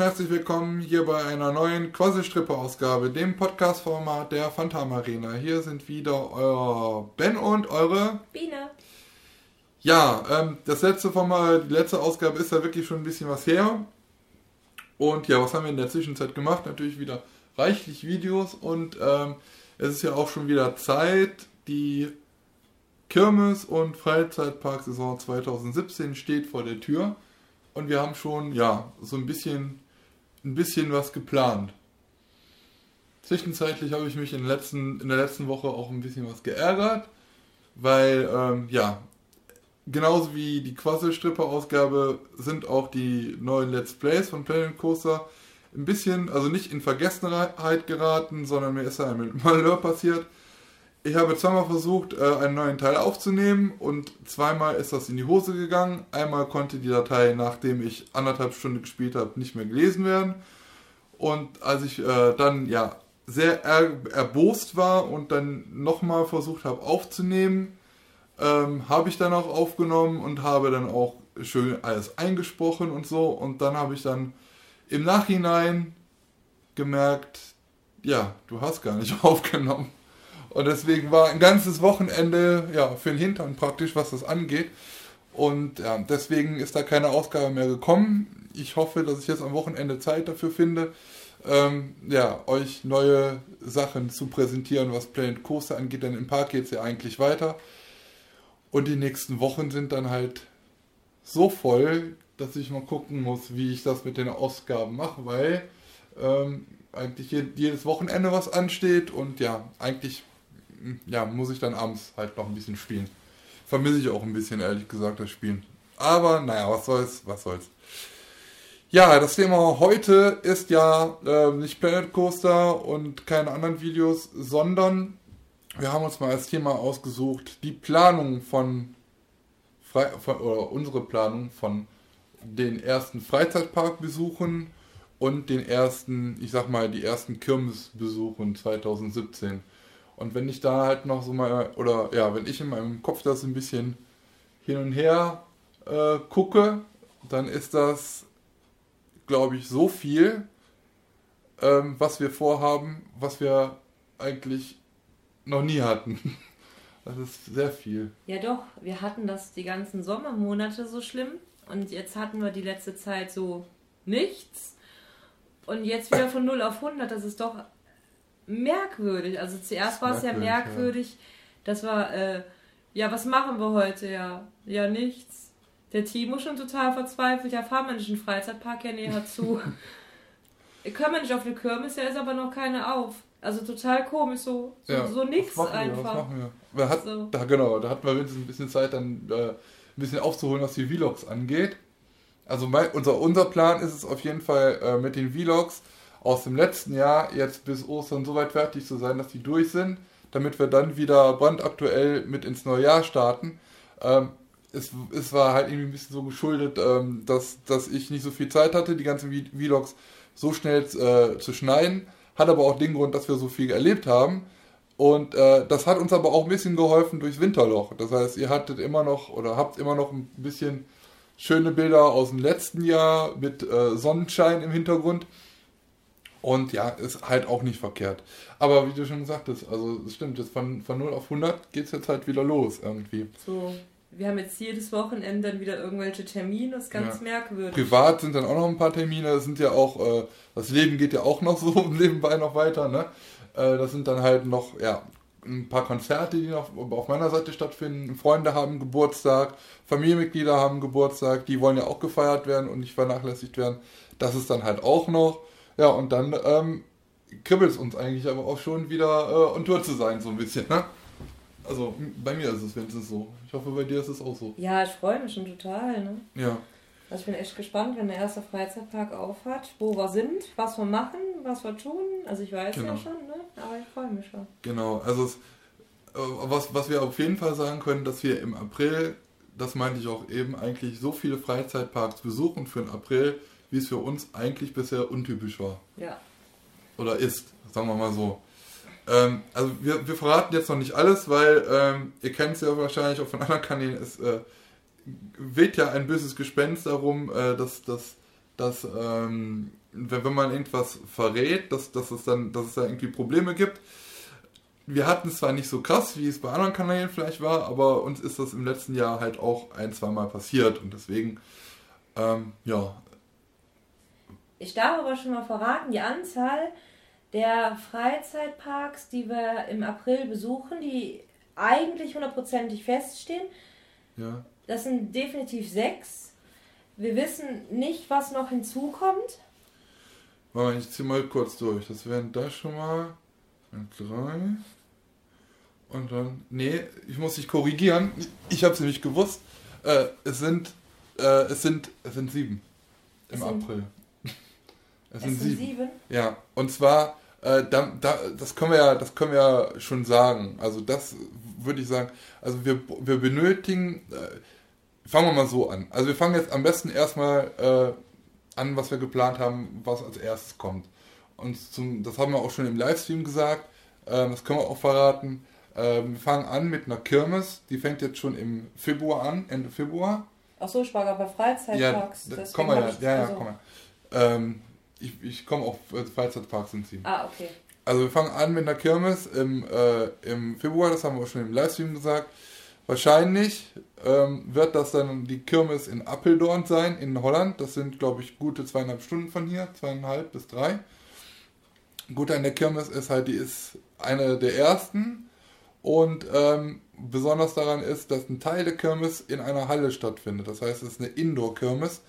Und herzlich willkommen hier bei einer neuen Quasselstrippe-Ausgabe, dem Podcast-Format der Phantom Arena. Hier sind wieder euer Ben und eure Biene. Ja, ähm, das letzte Format, die letzte Ausgabe ist ja wirklich schon ein bisschen was her. Und ja, was haben wir in der Zwischenzeit gemacht? Natürlich wieder reichlich Videos und ähm, es ist ja auch schon wieder Zeit, die Kirmes- und Freizeitparksaison 2017 steht vor der Tür und wir haben schon, ja, so ein bisschen, ein bisschen was geplant. Zwischenzeitlich habe ich mich in, letzten, in der letzten Woche auch ein bisschen was geärgert, weil, ähm, ja, genauso wie die Quasselstripper-Ausgabe sind auch die neuen Let's Plays von Planet Coaster ein bisschen, also nicht in Vergessenheit geraten, sondern mir ist da ein Malheur passiert. Ich habe zweimal versucht, äh, einen neuen Teil aufzunehmen und zweimal ist das in die Hose gegangen. Einmal konnte die Datei, nachdem ich anderthalb Stunden gespielt habe, nicht mehr gelesen werden. Und als ich äh, dann ja sehr er erbost war und dann nochmal versucht habe aufzunehmen, ähm, habe ich dann auch aufgenommen und habe dann auch schön alles eingesprochen und so. Und dann habe ich dann im Nachhinein gemerkt, ja, du hast gar nicht aufgenommen. Und deswegen war ein ganzes Wochenende ja, für den Hintern praktisch, was das angeht. Und ja, deswegen ist da keine Ausgabe mehr gekommen. Ich hoffe, dass ich jetzt am Wochenende Zeit dafür finde, ähm, ja, euch neue Sachen zu präsentieren, was Planet Coaster angeht, denn im Park geht es ja eigentlich weiter. Und die nächsten Wochen sind dann halt so voll, dass ich mal gucken muss, wie ich das mit den Ausgaben mache, weil ähm, eigentlich jedes Wochenende was ansteht und ja, eigentlich ja, muss ich dann abends halt noch ein bisschen spielen. Vermisse ich auch ein bisschen, ehrlich gesagt, das Spielen. Aber naja, was soll's, was soll's. Ja, das Thema heute ist ja äh, nicht Planet Coaster und keine anderen Videos, sondern wir haben uns mal als Thema ausgesucht, die Planung von, Fre von oder unsere Planung von den ersten Freizeitparkbesuchen und den ersten, ich sag mal, die ersten Kirmesbesuchen 2017. Und wenn ich da halt noch so mal, oder ja, wenn ich in meinem Kopf das ein bisschen hin und her äh, gucke, dann ist das, glaube ich, so viel, ähm, was wir vorhaben, was wir eigentlich noch nie hatten. Das ist sehr viel. Ja doch, wir hatten das die ganzen Sommermonate so schlimm und jetzt hatten wir die letzte Zeit so nichts und jetzt wieder von 0 auf 100, das ist doch merkwürdig. Also zuerst war es ja merkwürdig, ja. das war, äh, ja, was machen wir heute? Ja, ja, nichts. Der Timo schon total verzweifelt, ja, fahren wir nicht in den Freizeitpark ja näher zu. Können wir nicht auf eine Kirmes, ja, ist aber noch keine auf. Also total komisch, so, so, ja, so nix einfach. Wir? Hat, so. da, genau, da hatten wir wenigstens ein bisschen Zeit, dann äh, ein bisschen aufzuholen, was die Vlogs angeht. Also mein, unser, unser Plan ist es auf jeden Fall äh, mit den Vlogs aus dem letzten Jahr jetzt bis Ostern so weit fertig zu sein, dass die durch sind, damit wir dann wieder brandaktuell mit ins neue Jahr starten. Ähm, es, es war halt irgendwie ein bisschen so geschuldet, ähm, dass, dass ich nicht so viel Zeit hatte, die ganzen Vlogs so schnell äh, zu schneiden. Hat aber auch den Grund, dass wir so viel erlebt haben. Und äh, das hat uns aber auch ein bisschen geholfen durchs Winterloch. Das heißt, ihr hattet immer noch oder habt immer noch ein bisschen schöne Bilder aus dem letzten Jahr mit äh, Sonnenschein im Hintergrund. Und ja, ist halt auch nicht verkehrt. Aber wie du schon sagtest, also es stimmt, jetzt von, von 0 auf 100 geht es jetzt halt wieder los irgendwie. So, wir haben jetzt jedes Wochenende dann wieder irgendwelche Termine, das ist ganz ja. merkwürdig. Privat sind dann auch noch ein paar Termine, das sind ja auch, äh, das Leben geht ja auch noch so nebenbei noch weiter, ne? Äh, das sind dann halt noch, ja, ein paar Konzerte, die noch auf meiner Seite stattfinden. Freunde haben Geburtstag, Familienmitglieder haben Geburtstag, die wollen ja auch gefeiert werden und nicht vernachlässigt werden. Das ist dann halt auch noch. Ja, und dann ähm, kribbelt es uns eigentlich aber auch schon wieder äh, on Tour zu sein, so ein bisschen, ne? Also bei mir ist es wenigstens so. Ich hoffe, bei dir ist es auch so. Ja, ich freue mich schon total, ne? Ja. Also ich bin echt gespannt, wenn der erste Freizeitpark aufhat, wo wir sind, was wir machen, was wir tun. Also ich weiß genau. ja schon, ne? Aber ich freue mich schon. Genau, also es, äh, was, was wir auf jeden Fall sagen können, dass wir im April, das meinte ich auch eben, eigentlich so viele Freizeitparks besuchen für den April, wie es für uns eigentlich bisher untypisch war. Ja. Oder ist, sagen wir mal so. Ähm, also wir, wir verraten jetzt noch nicht alles, weil ähm, ihr kennt es ja wahrscheinlich auch von anderen Kanälen, es äh, weht ja ein böses Gespenst darum, äh, dass, dass, dass ähm, wenn, wenn man irgendwas verrät, dass, dass, es dann, dass es da irgendwie Probleme gibt. Wir hatten es zwar nicht so krass, wie es bei anderen Kanälen vielleicht war, aber uns ist das im letzten Jahr halt auch ein, zweimal passiert und deswegen, ähm, ja. Ich darf aber schon mal verraten, die Anzahl der Freizeitparks, die wir im April besuchen, die eigentlich hundertprozentig feststehen, ja. das sind definitiv sechs. Wir wissen nicht, was noch hinzukommt. Warte, ich ziehe mal kurz durch. Das wären da schon mal drei. Und dann. Nee, ich muss dich korrigieren. Ich habe es nämlich gewusst. Äh, es sind. Äh, es sind. Es sind sieben. Im es April. Es sind, sieben. sieben. Ja. Und zwar. Äh, da, da, das können wir ja, das können wir ja schon sagen. Also das würde ich sagen. Also wir, wir benötigen. Äh, fangen wir mal so an. Also wir fangen jetzt am besten erstmal äh, an, was wir geplant haben, was als erstes kommt. Und zum, das haben wir auch schon im Livestream gesagt, äh, das können wir auch verraten. Äh, wir fangen an mit einer Kirmes, die fängt jetzt schon im Februar an, Ende Februar. Ach so, ich war gerade bei Freizeitparks. Ja, komm mal, ja, ja, ja, komm mal. Ähm, ich, ich komme auf äh, Freizeitparks sind sie. Ah, okay. Also wir fangen an mit einer Kirmes im, äh, im Februar, das haben wir auch schon im Livestream gesagt. Wahrscheinlich ähm, wird das dann die Kirmes in Appeldorn sein, in Holland. Das sind, glaube ich, gute zweieinhalb Stunden von hier, zweieinhalb bis drei. Gut an der Kirmes ist halt, die ist eine der ersten. Und ähm, besonders daran ist, dass ein Teil der Kirmes in einer Halle stattfindet. Das heißt, es ist eine Indoor-Kirmes.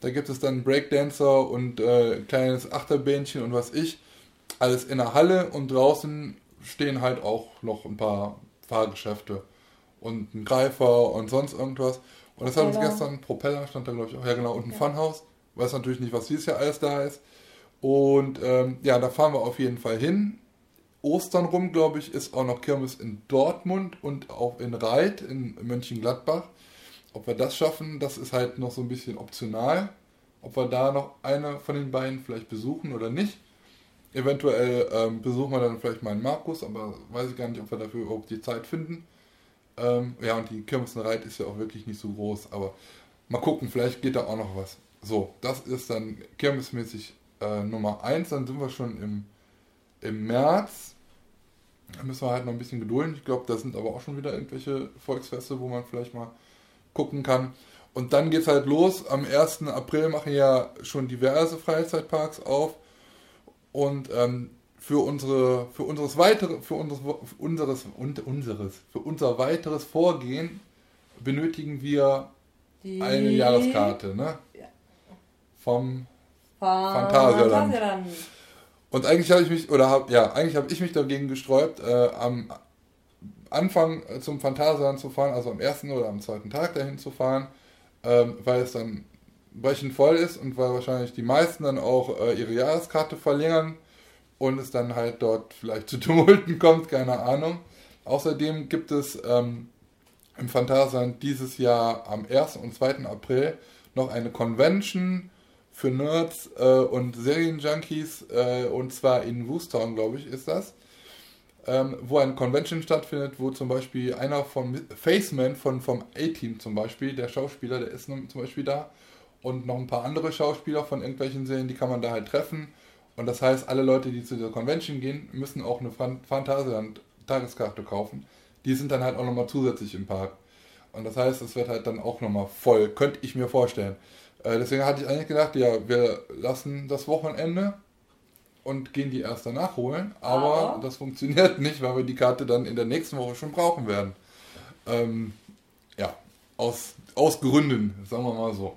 Da gibt es dann Breakdancer und äh, kleines Achterbähnchen und was ich. Alles in der Halle und draußen stehen halt auch noch ein paar Fahrgeschäfte und ein Greifer und sonst irgendwas. Und das hat uns gestern, Propeller stand da glaube ich auch, ja genau, und ein ja. Funhouse. Weiß natürlich nicht, was dieses Jahr alles da ist. Und ähm, ja, da fahren wir auf jeden Fall hin. Ostern rum, glaube ich, ist auch noch Kirmes in Dortmund und auch in Reit in Mönchengladbach. Ob wir das schaffen, das ist halt noch so ein bisschen optional. Ob wir da noch eine von den beiden vielleicht besuchen oder nicht. Eventuell ähm, besuchen wir dann vielleicht mal einen Markus, aber weiß ich gar nicht, ob wir dafür überhaupt die Zeit finden. Ähm, ja, und die Kirmesenreit ist ja auch wirklich nicht so groß, aber mal gucken, vielleicht geht da auch noch was. So, das ist dann kirmesmäßig äh, Nummer 1, dann sind wir schon im, im März. Da müssen wir halt noch ein bisschen gedulden. Ich glaube, da sind aber auch schon wieder irgendwelche Volksfeste, wo man vielleicht mal gucken kann. Und dann geht es halt los. Am 1. April machen ja schon diverse Freizeitparks auf. Und ähm, für unsere, für unseres weitere, für unseres, für unseres, unseres, für unser weiteres Vorgehen benötigen wir Die eine Jahreskarte, ne? Ja. Vom Phantasialand. Phantasialand. Und eigentlich habe ich mich, oder hab, ja, eigentlich habe ich mich dagegen gesträubt, äh, am Anfang zum Phantasialand zu fahren, also am ersten oder am zweiten Tag dahin zu fahren, ähm, weil es dann brechend voll ist und weil wahrscheinlich die meisten dann auch äh, ihre Jahreskarte verlängern und es dann halt dort vielleicht zu Tumulten kommt, keine Ahnung. Außerdem gibt es ähm, im Phantasialand dieses Jahr am 1. und 2. April noch eine Convention für Nerds äh, und Serienjunkies äh, und zwar in Woostown, glaube ich, ist das. Ähm, wo eine Convention stattfindet, wo zum Beispiel einer von Faceman von, vom A-Team zum Beispiel, der Schauspieler, der ist zum Beispiel da und noch ein paar andere Schauspieler von irgendwelchen Serien, die kann man da halt treffen und das heißt, alle Leute, die zu der Convention gehen, müssen auch eine Phantasialand-Tageskarte kaufen. Die sind dann halt auch nochmal zusätzlich im Park. Und das heißt, es wird halt dann auch nochmal voll, könnte ich mir vorstellen. Äh, deswegen hatte ich eigentlich gedacht, ja, wir lassen das Wochenende und gehen die erst danach holen. Aber, aber, das funktioniert nicht, weil wir die Karte dann in der nächsten Woche schon brauchen werden. Ähm, ja, aus, aus Gründen, sagen wir mal so.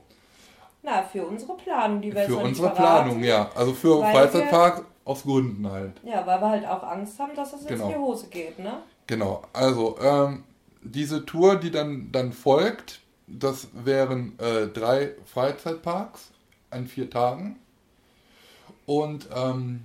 Na, für unsere Planung, die wir Für unsere Planung, ja. Also für Freizeitpark aus Gründen halt. Ja, weil wir halt auch Angst haben, dass das jetzt genau. in die Hose geht, ne? Genau. Also, ähm, diese Tour, die dann, dann folgt, das wären äh, drei Freizeitparks an vier Tagen. Und ähm,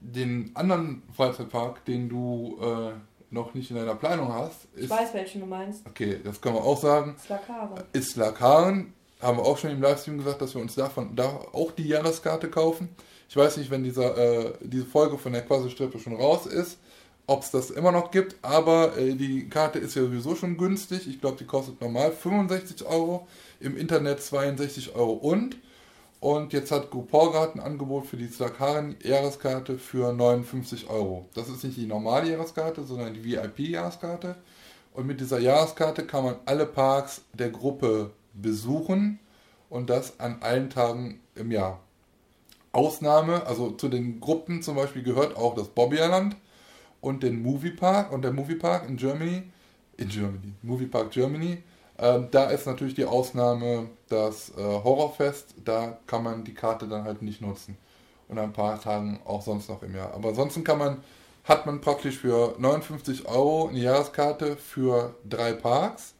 den anderen Freizeitpark, den du äh, noch nicht in deiner Planung hast, ist. Ich weiß, welchen du meinst. Okay, das können wir auch sagen. Slakaren. Ist Slakaren haben wir auch schon im Livestream gesagt, dass wir uns davon da auch die Jahreskarte kaufen. Ich weiß nicht, wenn dieser, äh, diese Folge von der Quasi-Strippe schon raus ist, ob es das immer noch gibt, aber äh, die Karte ist ja sowieso schon günstig. Ich glaube, die kostet normal 65 Euro, im Internet 62 Euro und. Und jetzt hat Groupon ein Angebot für die Slakaren-Jahreskarte für 59 Euro. Das ist nicht die normale Jahreskarte, sondern die VIP-Jahreskarte. Und mit dieser Jahreskarte kann man alle Parks der Gruppe besuchen und das an allen Tagen im Jahr. Ausnahme, also zu den Gruppen zum Beispiel gehört auch das Bobbyerland und den Moviepark und der Moviepark in Germany, in Germany, Moviepark Germany. Äh, da ist natürlich die Ausnahme das äh, Horrorfest, da kann man die Karte dann halt nicht nutzen. Und ein paar Tagen auch sonst noch im Jahr. Aber ansonsten kann man, hat man praktisch für 59 Euro eine Jahreskarte für drei Parks.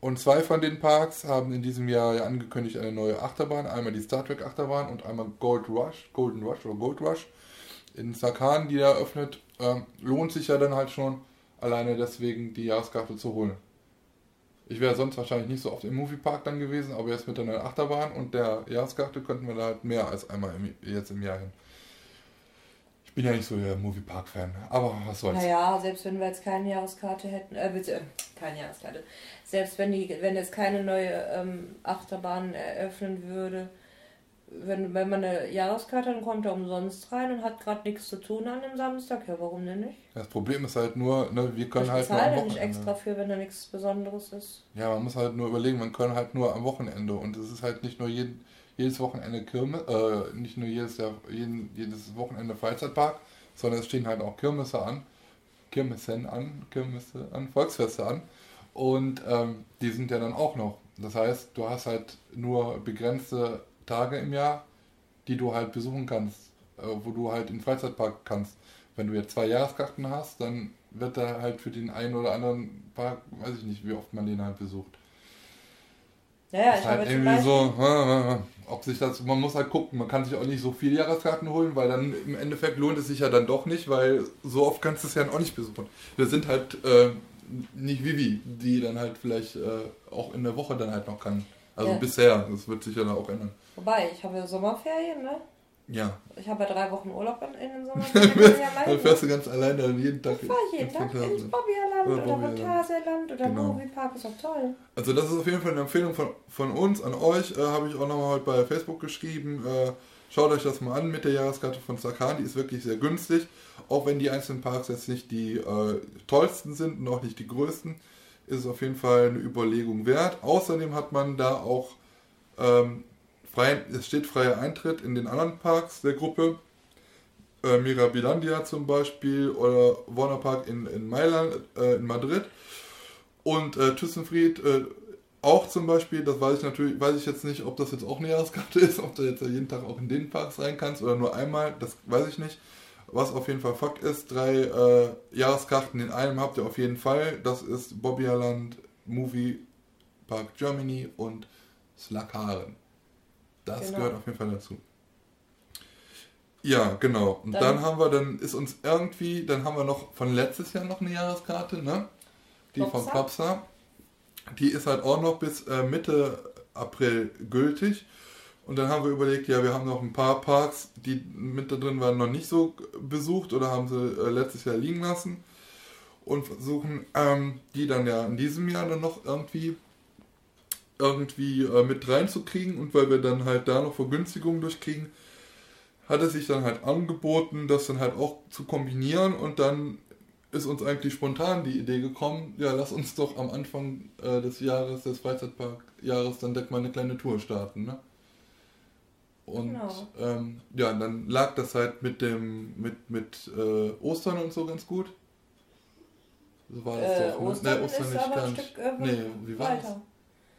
Und zwei von den Parks haben in diesem Jahr ja angekündigt eine neue Achterbahn. Einmal die Star Trek Achterbahn und einmal Gold Rush, Golden Rush oder Gold Rush in Sakan, die eröffnet. Ähm, lohnt sich ja dann halt schon alleine deswegen die Jahreskarte zu holen. Ich wäre sonst wahrscheinlich nicht so oft im Moviepark dann gewesen, aber jetzt mit der neuen Achterbahn und der Jahreskarte könnten wir da halt mehr als einmal im, jetzt im Jahr hin. Ich bin ja nicht so der Moviepark-Fan, aber was soll's. Naja, selbst wenn wir jetzt keine Jahreskarte hätten, äh, bitte, keine Jahreskarte, selbst wenn die, wenn jetzt keine neue ähm, Achterbahn eröffnen würde, wenn, wenn man eine Jahreskarte hat, dann kommt er umsonst rein und hat gerade nichts zu tun an dem Samstag. Ja, warum denn nicht? Das Problem ist halt nur, ne, wir können ich halt nur am nicht extra für, wenn da nichts Besonderes ist. Ja, man muss halt nur überlegen, man kann halt nur am Wochenende und es ist halt nicht nur jeden, jedes Wochenende Kirmes, äh, nicht nur jedes Jahr, jeden, jedes Wochenende Freizeitpark, sondern es stehen halt auch Kirmesse an, Kirmessen an, Kirmesse an, Volksfeste an und ähm, die sind ja dann auch noch. Das heißt, du hast halt nur begrenzte Tage im Jahr, die du halt besuchen kannst, äh, wo du halt in den Freizeitpark kannst. Wenn du jetzt zwei Jahreskarten hast, dann wird da halt für den einen oder anderen Park, weiß ich nicht, wie oft man den halt besucht. Ja, ja, ich halt habe irgendwie so, ob sich das, man muss halt gucken, man kann sich auch nicht so viele Jahreskarten holen, weil dann im Endeffekt lohnt es sich ja dann doch nicht, weil so oft kannst du es ja auch nicht besuchen. Wir sind halt äh, nicht Vivi, die dann halt vielleicht äh, auch in der Woche dann halt noch kann. Also Ja. bisher, das wird sich ja dann auch ändern. Wobei, ich habe ja Sommerferien, ne? Ja, Ich habe ja drei Wochen Urlaub in, in den Sommerferien. dann fährst du ganz alleine dann jeden Tag. ich fahre jeden ins Tag ins. Bobbyerland Oder oder. Phantasialand oder Genau. Moviepark, ist doch toll. Also das ist auf jeden Fall eine Empfehlung von, von uns an euch. Äh, Habe ich auch nochmal heute bei Facebook geschrieben. Äh, schaut euch das mal an mit der Jahreskarte von Sakan. Die ist wirklich sehr günstig. Auch wenn die einzelnen Parks jetzt nicht die äh, tollsten sind und auch nicht die größten, ist es auf jeden Fall eine Überlegung wert. Außerdem hat man da auch ähm, frei, es steht freier Eintritt in den anderen Parks der Gruppe. Äh, Mirabilandia zum Beispiel oder Warner Park in, in Mailand, äh, in Madrid. Und äh, Thyssenfried äh, auch zum Beispiel, das weiß ich natürlich, weiß ich jetzt nicht, ob das jetzt auch eine Jahreskarte ist, ob du jetzt jeden Tag auch in den Parks rein kannst oder nur einmal, das weiß ich nicht. Was auf jeden Fall Fakt ist, drei äh, Jahreskarten in einem habt ihr auf jeden Fall. Das ist Bobbyerland, Movie Park Germany und Slakaren. Das Genau. gehört auf jeden Fall dazu. Ja, genau. Und dann, Dann- haben wir, dann ist uns irgendwie, dann haben wir noch von letztes Jahr noch eine Jahreskarte, ne? Die von Plopsa. Plopsa. Die ist halt auch noch bis äh, Mitte April gültig. Und dann haben wir überlegt, ja, wir haben noch ein paar Parks, die mit da drin waren, noch nicht so besucht oder haben sie äh, letztes Jahr liegen lassen. Und versuchen, ähm, die dann ja in diesem Jahr dann noch irgendwie irgendwie äh, mit reinzukriegen und weil wir dann halt da noch Vergünstigungen durchkriegen, hat es sich dann halt angeboten, das dann halt auch zu kombinieren und dann ist uns eigentlich spontan die Idee gekommen, ja, lass uns doch am Anfang äh, des Jahres, des Freizeitparkjahres, dann direkt mal eine kleine Tour starten, ne? Und Genau. ähm, ja, dann lag das halt mit dem, mit, mit äh, Ostern und so ganz gut. So war das Äh, doch, ne? Ostern Nee, ist aber gar ein nicht. Stück äh, Nee, wie war das?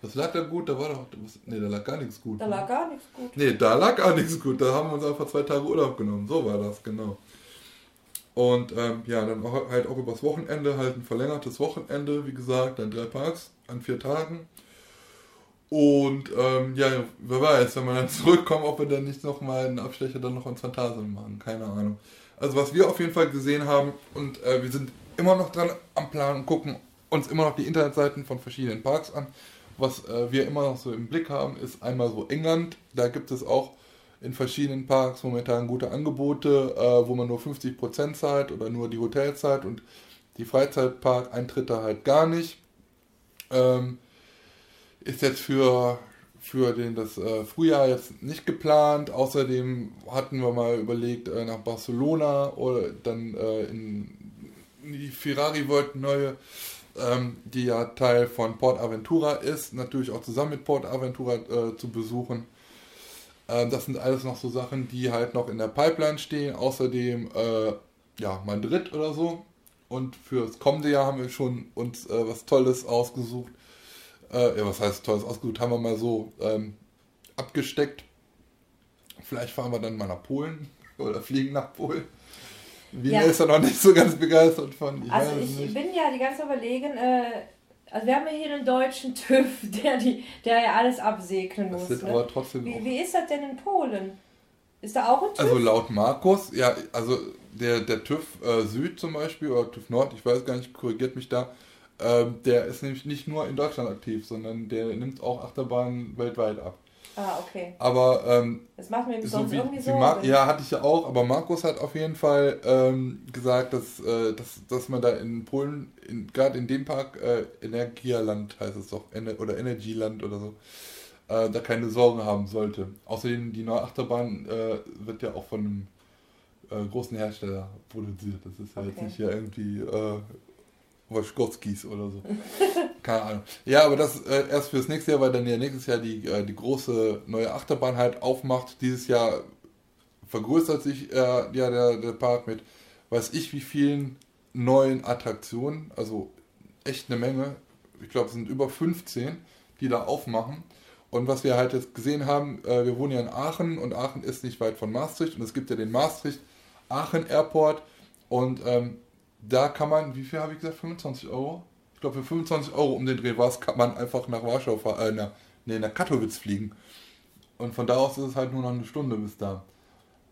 Was lag da gut? Da war doch. Nee, da lag gar nichts gut. Da ne? lag gar nichts gut. Nee, da lag gar nichts gut. Da haben wir uns einfach zwei Tage Urlaub genommen. So war das, genau. Und ähm, ja, dann auch, halt auch übers Wochenende, halt ein verlängertes Wochenende, wie gesagt, dann drei Parks an vier Tagen. Und ähm, ja, wer weiß, wenn wir dann zurückkommen, ob wir dann nicht nochmal einen Abstecher dann noch ins Phantasialand machen. Keine Ahnung. Also was wir auf jeden Fall gesehen haben und äh, wir sind immer noch dran am Plan und gucken uns immer noch die Internetseiten von verschiedenen Parks an. Was äh, wir immer noch so im Blick haben, ist einmal so England. Da gibt es auch in verschiedenen Parks momentan gute Angebote, äh, wo man nur 50% zahlt oder nur die Hotelzeit und die Freizeitpark-Eintritte halt gar nicht. Ähm, ist jetzt für für den das äh, Frühjahr jetzt nicht geplant. Außerdem hatten wir mal überlegt, äh, nach Barcelona oder dann äh, in, in die Ferrari World neue, ähm, die ja Teil von Port Aventura ist, natürlich auch zusammen mit Port Aventura äh, zu besuchen. Ähm, das sind alles noch so Sachen, die halt noch in der Pipeline stehen. Außerdem äh, ja Madrid oder so. Und fürs kommende Jahr haben wir schon uns äh, was Tolles ausgesucht äh, ja, was heißt tolles Ausgesucht? Haben wir mal so ähm, abgesteckt. Vielleicht fahren wir dann mal nach Polen oder fliegen nach Polen. Wien ja. ist ja noch nicht so ganz begeistert von. Ich also ich nicht. bin ja die ganze überlegen, äh, also wir haben ja hier einen deutschen TÜV, der, die, der ja alles absegnen das muss. Ne? aber trotzdem wie, wie ist das denn in Polen? Ist da auch ein TÜV? Also laut Markus, ja, also der, der TÜV äh, Süd zum Beispiel oder TÜV Nord, ich weiß gar nicht, korrigiert mich da, ähm, der ist nämlich nicht nur in Deutschland aktiv, sondern der nimmt auch Achterbahnen weltweit ab. Ah, okay. Aber ähm, das macht mir so sonst wie, irgendwie so. ja, hatte ich ja auch, aber Markus hat auf jeden Fall ähm, gesagt, dass, äh, dass, dass man da in Polen, in, gerade in dem Park, äh, Energialand heißt es doch, Ener oder Energieland oder so, äh, da keine Sorgen haben sollte. Außerdem, die neue Achterbahn äh, wird ja auch von einem äh, großen Hersteller produziert. Das ist ja okay. jetzt nicht hier irgendwie äh, Waschkowskis oder so. Keine Ahnung. Ja, aber das äh, erst fürs nächste Jahr, weil dann ja nächstes Jahr die, äh, die große neue Achterbahn halt aufmacht. Dieses Jahr vergrößert sich äh, ja der, der Park mit weiß ich wie vielen neuen Attraktionen. Also echt eine Menge. Ich glaube, es sind über 15, die da aufmachen. Und was wir halt jetzt gesehen haben, äh, wir wohnen ja in Aachen und Aachen ist nicht weit von Maastricht und es gibt ja den Maastricht-Aachen Airport und ähm, da kann man, wie viel habe ich gesagt, 25 Euro? Ich glaube, für 25 Euro um den Dreh was kann man einfach nach Warschau fahren, äh, nee, nach Katowice fliegen. Und von da aus ist es halt nur noch eine Stunde bis da.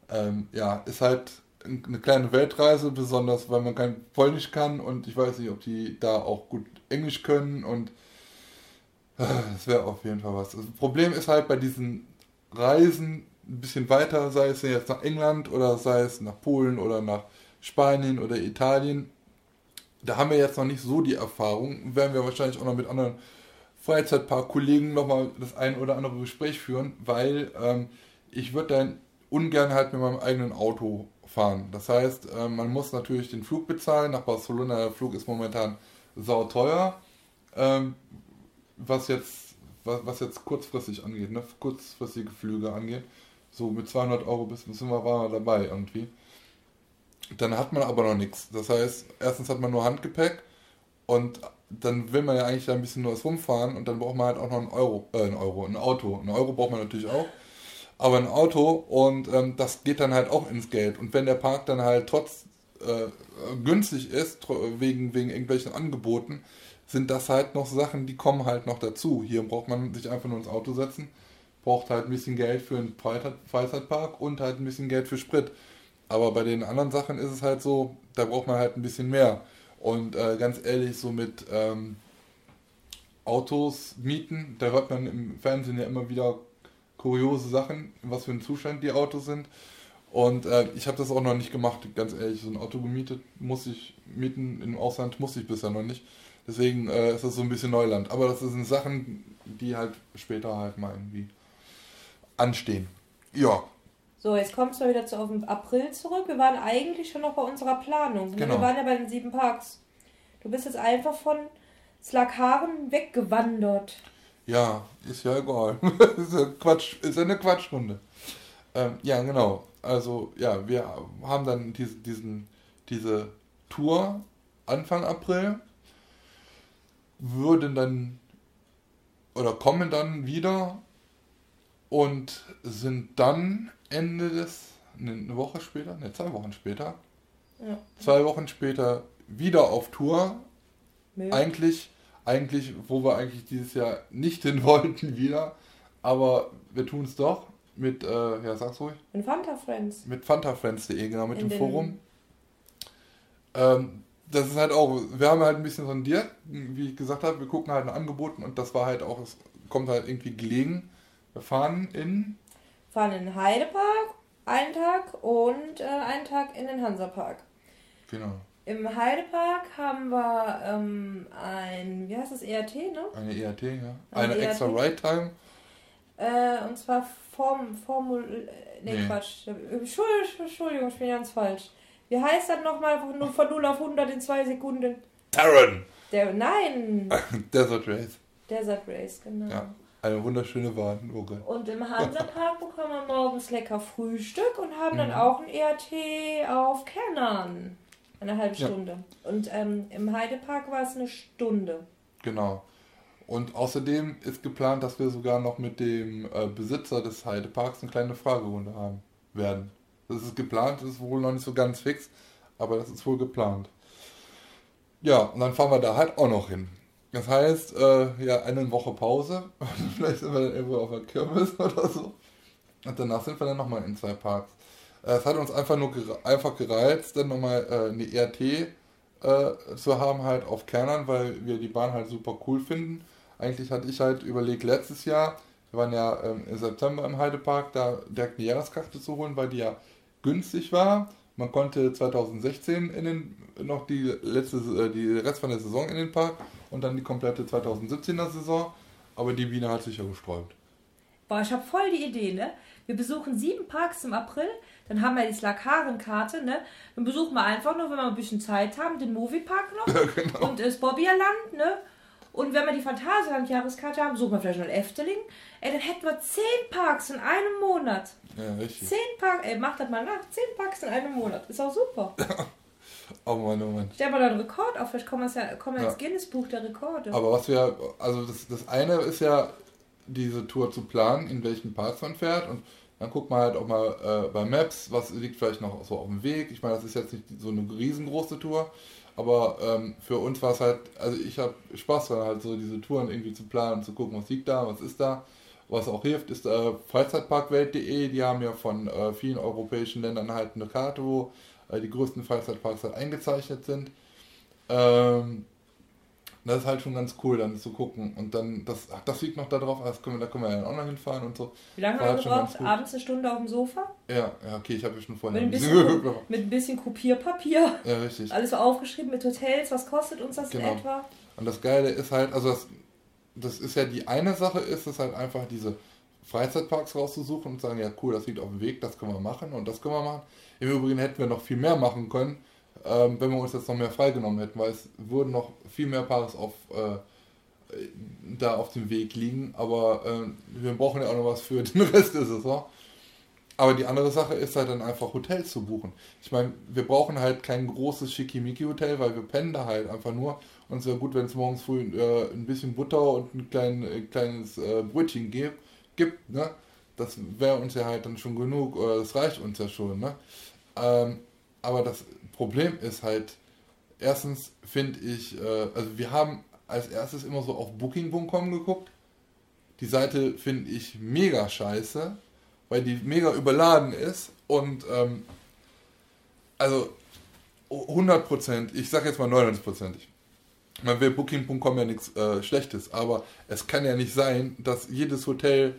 Ähm, ja, ist halt eine kleine Weltreise, besonders weil man kein Polnisch kann und ich weiß nicht, ob die da auch gut Englisch können und äh, das wäre auf jeden Fall was. Das Problem ist halt bei diesen Reisen ein bisschen weiter, sei es jetzt nach England oder sei es nach Polen oder nach Spanien oder Italien. Da haben wir jetzt noch nicht so die Erfahrung. Werden wir wahrscheinlich auch noch mit anderen Freizeitpark-Kollegen nochmal das ein oder andere Gespräch führen, weil ähm, ich würde dann ungern halt mit meinem eigenen Auto fahren. Das heißt, äh, man muss natürlich den Flug bezahlen. Nach Barcelona, der Flug ist momentan sauteuer. Ähm, was jetzt was, was jetzt kurzfristig angeht, ne? kurzfristige Flüge angeht. So mit 200 Euro bis sind wir, waren wir dabei irgendwie. Dann hat man aber noch nichts. Das heißt, erstens hat man nur Handgepäck und dann will man ja eigentlich da ein bisschen nur was rumfahren und dann braucht man halt auch noch einen Euro, äh, ein Euro, ein Auto. Ein Euro braucht man natürlich auch, aber ein Auto und ähm, das geht dann halt auch ins Geld. Und wenn der Park dann halt trotz äh, günstig ist, wegen, wegen irgendwelchen Angeboten, sind das halt noch Sachen, die kommen halt noch dazu. Hier braucht man sich einfach nur ins Auto setzen, braucht halt ein bisschen Geld für einen Freizeitpark und halt ein bisschen Geld für Sprit. Aber bei den anderen Sachen ist es halt so, da braucht man halt ein bisschen mehr. Und äh, ganz ehrlich, so mit ähm, Autos mieten, da hört man im Fernsehen ja immer wieder kuriose Sachen, was für ein Zustand die Autos sind. Und äh, ich habe das auch noch nicht gemacht, ganz ehrlich. So ein Auto gemietet muss ich mieten, im Ausland muss ich bisher noch nicht. Deswegen äh, ist das so ein bisschen Neuland. Aber das sind Sachen, die halt später halt mal irgendwie anstehen. Ja, so, jetzt kommst du wieder zu, auf den April zurück. Wir waren eigentlich schon noch bei unserer Planung. Ne? Genau. Wir waren ja bei den sieben Parks. Du bist jetzt einfach von Slagharen weggewandert. Ja, ist ja egal. ist, ja Quatsch, ist ja eine Quatschrunde. Ähm, ja, genau. Also, ja, wir haben dann diese, diesen, diese Tour Anfang April, würden dann oder kommen dann wieder und sind dann Ende des, eine Woche später, ne, zwei Wochen später, ja. zwei Wochen später wieder auf Tour. Nee. Eigentlich, eigentlich, wo wir eigentlich dieses Jahr nicht hin wollten wieder, aber wir tun es doch mit, äh, ja, sag's ruhig. Mit Fanta Friends. Mit fantafriends.de, genau, mit In dem Forum. Ähm, das ist halt auch, wir haben halt ein bisschen sondiert, wie ich gesagt habe, wir gucken halt nach Angeboten und das war halt auch, es kommt halt irgendwie gelegen. Wir fahren in fahren in den Heidepark einen Tag und äh, einen Tag in den Hansapark. Genau. Im Heidepark haben wir ähm, ein, wie heißt das, ERT, ne? Eine ERT, ja. Eine, Eine extra Ride Time. Äh, und zwar Form, Formul. äh, Nee, Nee. Quatsch. Entschuldigung, Entschuldigung, ich bin ganz falsch. Wie heißt das nochmal nur von 0 auf 100 in 2 Sekunden? Taron! Der, nein, Desert Race. Desert Race, genau. Ja. Eine wunderschöne Warenlogge. Und im Hansapark bekommen wir morgens lecker Frühstück und haben dann Mhm. auch ein ERT auf Kernern. Eine halbe Ja. Stunde. Und ähm, im Heidepark war es eine Stunde. Genau. Und außerdem ist geplant, dass wir sogar noch mit dem äh, Besitzer des Heideparks eine kleine Fragerunde haben werden. Das ist geplant, das ist wohl noch nicht so ganz fix, aber das ist wohl geplant. Ja, und dann fahren wir da halt auch noch hin. Das heißt, äh, ja, eine Woche Pause. Vielleicht sind wir dann irgendwo auf der Kirmes oder so. Und danach sind wir dann nochmal in zwei Parks. Äh, es hat uns einfach nur gere einfach gereizt, dann nochmal äh, eine ERT äh, zu haben halt auf Kernern, weil wir die Bahn halt super cool finden. Eigentlich hatte ich halt überlegt letztes Jahr, wir waren ja ähm, im September im Heidepark, da direkt eine Jahreskarte zu holen, weil die ja günstig war. Man konnte 2016 in den, noch die letzte, äh, die Rest von der Saison in den Park und dann die komplette 2017er Saison. Aber die Biene hat sich ja gesträubt. Boah, ich habe voll die Idee, ne? Wir besuchen sieben Parks im April, dann haben wir die Slakarenkarte, ne? Dann besuchen wir einfach noch, wenn wir ein bisschen Zeit haben, den Moviepark noch und das Bobbierland, ne? Und wenn wir die Phantasialand-Jahreskarte haben, suchen wir vielleicht noch Efteling. Ey, dann hätten wir zehn Parks in einem Monat. Ja, richtig. Zehn Parks, ey, macht das mal nach. Zehn Parks in einem Monat. Ist auch super. Oh Mann, oh Mann. Stell mal da einen Rekord auf, vielleicht kommen wir, ja, kommen wir Ja. ins Guinness-Buch der Rekorde. Aber was wir, also das, das eine ist ja, diese Tour zu planen, in welchen Parks man fährt und dann guckt man halt auch mal äh, bei Maps, was liegt vielleicht noch so auf dem Weg. Ich meine, das ist jetzt nicht so eine riesengroße Tour, aber ähm, für uns war es halt, also ich habe Spaß daran, halt so diese Touren irgendwie zu planen und zu gucken, was liegt da, was ist da. Was auch hilft, ist äh, Freizeitparkwelt.de, die haben ja von äh, vielen europäischen Ländern halt eine Karte, wo äh, die größten Freizeitparks halt eingezeichnet sind. Ähm, das ist halt schon ganz cool, dann zu gucken. Und dann, das, ach, das liegt noch da drauf, das können wir, da können wir ja auch noch hinfahren und so. Wie lange haben wir halt gebraucht? Abends eine Stunde auf dem Sofa? Ja, ja, okay, ich habe ja schon vorher Mit ein bisschen mit ein bisschen Kopierpapier. Ja, richtig. Alles so aufgeschrieben mit Hotels. Was kostet uns das Genau. in etwa? Und das Geile ist halt, also das, das ist ja die eine Sache, ist es halt einfach diese Freizeitparks rauszusuchen und sagen, ja cool, das liegt auf dem Weg, das können wir machen und das können wir machen. Im Übrigen hätten wir noch viel mehr machen können, ähm, wenn wir uns jetzt noch mehr freigenommen hätten, weil es würden noch viel mehr Parks auf, äh, da auf dem Weg liegen, aber äh, wir brauchen ja auch noch was für den Rest der Saison. Aber die andere Sache ist halt dann einfach Hotels zu buchen. Ich meine, wir brauchen halt kein großes Schickimicki-Hotel, weil wir pennen da halt einfach nur. Und es wäre gut, wenn es morgens früh äh, ein bisschen Butter und ein klein, äh, kleines äh, Brötchen gibt, gibt. Ne? Das wäre uns ja halt dann schon genug, oder das reicht uns ja schon. Ne? Ähm, aber das Problem ist halt, erstens finde ich, äh, also wir haben als erstes immer so auf Booking.com geguckt. Die Seite finde ich mega scheiße, weil die mega überladen ist und ähm, also 100%, ich sage jetzt mal 99%ig. Man will Booking.com ja nichts äh, Schlechtes, aber es kann ja nicht sein, dass jedes Hotel,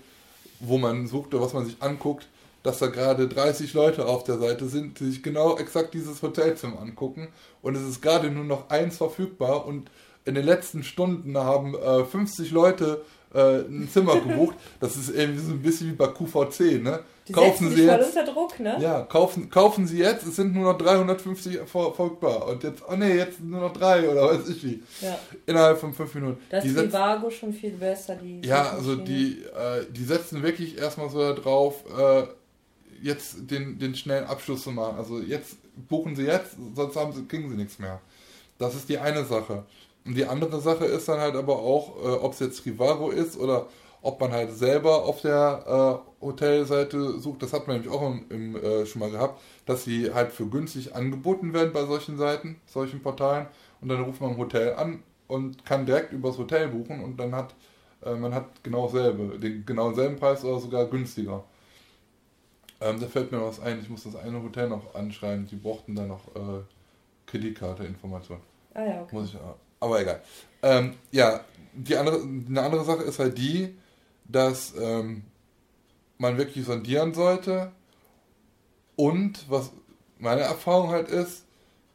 wo man sucht oder was man sich anguckt, dass da gerade 30 Leute auf der Seite sind, die sich genau exakt dieses Hotelzimmer angucken und es ist gerade nur noch eins verfügbar und in den letzten Stunden haben äh, 50 Leute äh, ein Zimmer gebucht. Das ist irgendwie so ein bisschen wie bei QVC, ne? Die kaufen Sie dich voll jetzt. unter Druck, ne? Ja, kaufen, kaufen Sie jetzt, es sind nur noch 350 ver- verfügbar. Und jetzt, oh nee, jetzt nur noch drei oder weiß ich wie. Ja. Innerhalb von fünf Minuten. Das Die ist setzen- Trivago schon viel besser. Die ja, also die, äh, die setzen wirklich erstmal so darauf, äh, jetzt den, den schnellen Abschluss zu machen. Also jetzt buchen sie jetzt, sonst haben sie, kriegen sie nichts mehr. Das ist die eine Sache. Und die andere Sache ist dann halt aber auch, äh, ob es jetzt Trivago ist oder ob man halt selber auf der äh, Hotelseite sucht. Das hat man nämlich auch im, im, äh, schon mal gehabt, dass sie halt für günstig angeboten werden bei solchen Seiten, solchen Portalen. Und dann ruft man im Hotel an und kann direkt übers Hotel buchen und dann hat äh, man hat genau dasselbe, den genau selben Preis oder sogar günstiger. Ähm, da fällt mir was ein, ich muss das eine Hotel noch anschreiben, die brauchten da noch äh, Kreditkarte-Informationen. Ah ja, okay. Muss ich, aber egal. Ähm, ja, die andere, eine andere Sache ist halt die, dass ähm, man wirklich sondieren sollte und was meine Erfahrung halt ist,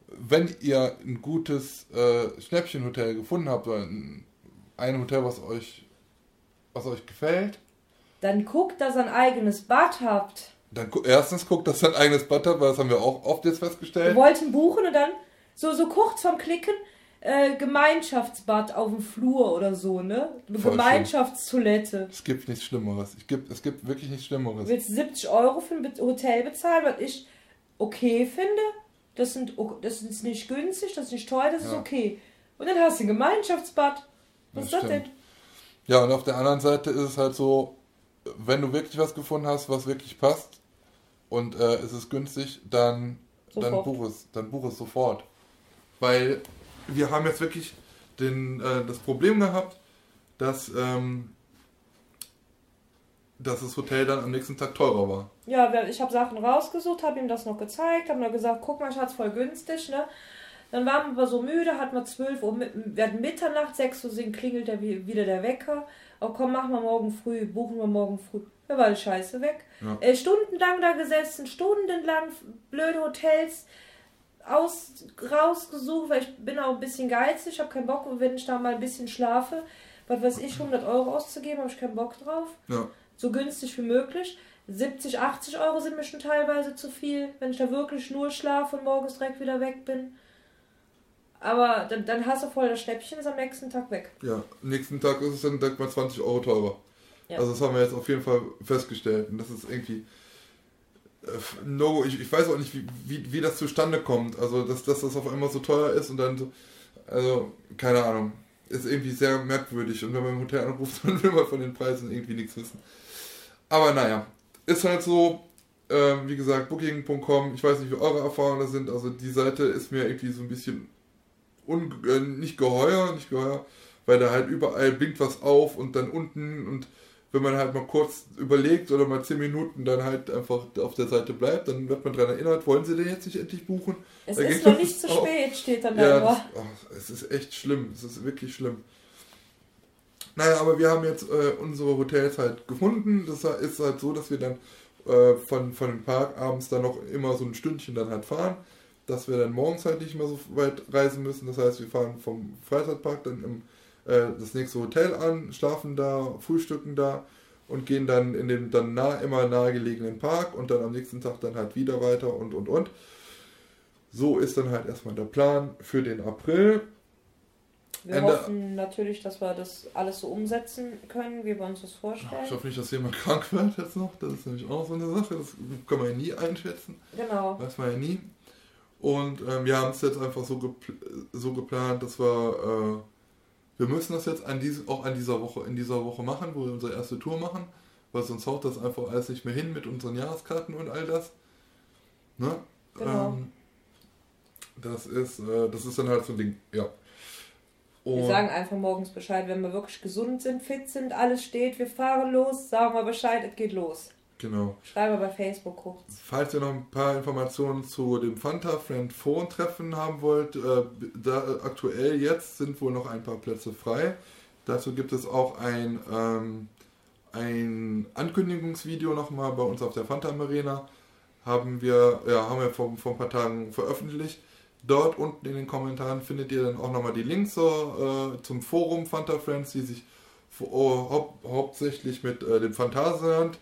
wenn ihr ein gutes äh, Schnäppchenhotel gefunden habt oder ein, ein Hotel, was euch, was euch gefällt Dann guckt, dass ihr ein eigenes Bad habt. Dann erstens guckt, dass er ein eigenes Bad hat, weil das haben wir auch oft jetzt Wir festgestellt. wollten buchen und dann so, so kurz vorm Klicken äh, Gemeinschaftsbad auf dem Flur oder so, ne? Eine Voll Gemeinschaftstoilette. Es gibt nichts Schlimmeres. Ich gibt, es gibt wirklich nichts Du Schlimmeres. willst 70 Euro für ein Hotel bezahlen, was ich okay finde. Das, sind, das ist nicht günstig, das ist nicht teuer, das ist Ja. okay. Und dann hast du ein Gemeinschaftsbad. Was ist Das denn? Ja, und auf der anderen Seite ist es halt so, wenn du wirklich was gefunden hast, was wirklich passt und äh, es ist günstig, dann, dann Sofort. buch es, dann buch es sofort. Weil wir haben jetzt wirklich den, äh, das Problem gehabt, dass, ähm, dass das Hotel dann am nächsten Tag teurer war. Ja, ich habe Sachen rausgesucht, habe ihm das noch gezeigt, habe nur gesagt, guck mal, Schatz, voll günstig, ne? Dann waren wir aber so müde, hatten wir 12 Uhr, wir hatten Mitternacht, 6 Uhr sind, klingelt der, wie- wieder der Wecker. Oh komm, machen wir morgen früh, buchen wir morgen früh. Da war die Scheiße weg. Ja. Äh, stundenlang da gesessen, stundenlang blöde Hotels aus, rausgesucht, weil ich bin auch ein bisschen geizig, ich habe keinen Bock, wenn ich da mal ein bisschen schlafe, was weiß ich, 100 Euro auszugeben, habe ich keinen Bock drauf Ja, so günstig wie möglich. 70, 80 Euro sind mir schon teilweise zu viel, wenn ich da wirklich nur schlafe und morgens direkt wieder weg bin. Aber dann, dann hast du voll das Schnäppchen, ist am nächsten Tag weg. ja. Nächsten Tag ist es dann direkt mal 20 Euro teurer. Also das haben wir jetzt auf jeden Fall festgestellt. Und das ist irgendwie. äh, No, ich, ich weiß auch nicht, wie, wie, wie das zustande kommt. Also, dass, dass das auf einmal so teuer ist und dann so. Also, keine Ahnung. Ist irgendwie sehr merkwürdig. Und wenn man im Hotel anruft, dann will man von den Preisen irgendwie nichts wissen. Aber naja, ist halt so. Ähm, wie gesagt, Booking.com, ich weiß nicht, wie eure Erfahrungen sind. Also, die Seite ist mir irgendwie so ein bisschen. Un, äh, nicht geheuer, nicht geheuer, weil da halt überall blinkt was auf und dann unten und wenn man halt mal kurz überlegt oder mal 10 Minuten dann halt einfach auf der Seite bleibt, dann wird man daran erinnert, wollen sie denn jetzt nicht endlich buchen? Es Da ist noch nicht zu auf. spät, steht dann da Ja, nur. das, oh, es ist echt schlimm, es ist wirklich schlimm. Naja, aber wir haben jetzt äh, unsere Hotels halt gefunden. Das ist halt so, dass wir dann äh, von, von dem Park abends dann noch immer so ein Stündchen dann halt fahren, dass wir dann morgens halt nicht mehr so weit reisen müssen. Das heißt, wir fahren vom Freizeitpark dann im, äh, das nächste Hotel an, schlafen da, frühstücken da und gehen dann in den dann nah, immer nahegelegenen Park und dann am nächsten Tag dann halt wieder weiter und und und. So ist dann halt erstmal der Plan für den April. Wir Ende- hoffen natürlich, dass wir das alles so umsetzen können, wie wir uns das vorstellen. Ich hoffe nicht, dass jemand krank wird jetzt noch. Das ist nämlich auch so eine Sache. Das kann man ja nie einschätzen. Genau. Weiß man ja nie. Und ähm, wir haben es jetzt einfach so, gepl so geplant, dass wir, äh, wir müssen das jetzt an diese, auch an dieser Woche, in dieser Woche machen, wo wir unsere erste Tour machen, weil sonst haut das einfach alles nicht mehr hin mit unseren Jahreskarten und all das. Ne? Genau. Ähm, das ist, äh, das ist dann halt so ein Ding, ja. Wir Und- sagen einfach morgens Bescheid, wenn wir wirklich gesund sind, fit sind, alles steht, wir fahren los, sagen wir Bescheid, es geht los. Genau. Schreiben wir bei Facebook kurz. Falls ihr noch ein paar Informationen zu dem Fanta Friend Phone Treffen haben wollt, äh, da, äh, aktuell jetzt sind wohl noch ein paar Plätze frei. Dazu gibt es auch ein, ähm, ein Ankündigungsvideo nochmal bei uns auf der Fanta Arena. Haben wir, ja, haben wir vor, vor ein paar Tagen veröffentlicht. Dort unten in den Kommentaren findet ihr dann auch nochmal die Links zur, äh, zum Forum Fanta Friends, die sich hau hauptsächlich mit äh, dem Phantasialand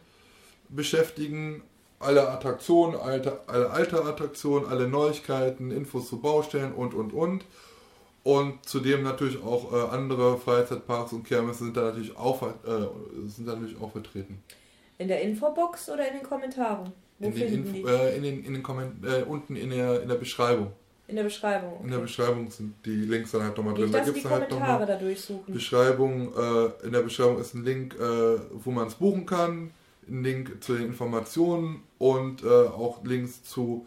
beschäftigen. Alle Attraktionen, alte, alle alte Attraktionen, alle Neuigkeiten, Infos zu Baustellen und und und. Und zudem natürlich auch äh, andere Freizeitparks und Kirmes sind da natürlich auch, äh, sind da natürlich auch vertreten. In der Infobox oder in den Kommentaren? Wo In den, Info, die? äh, in den, in den Komment äh, unten in der, in der Beschreibung. In der Beschreibung. In der okay. Beschreibung sind die Links dann halt nochmal drin. Da gibt es halt nochmal. Beschreibung. Äh, in der Beschreibung ist ein Link, äh, wo man es buchen kann. Ein Link zu den Informationen und äh, auch Links zu.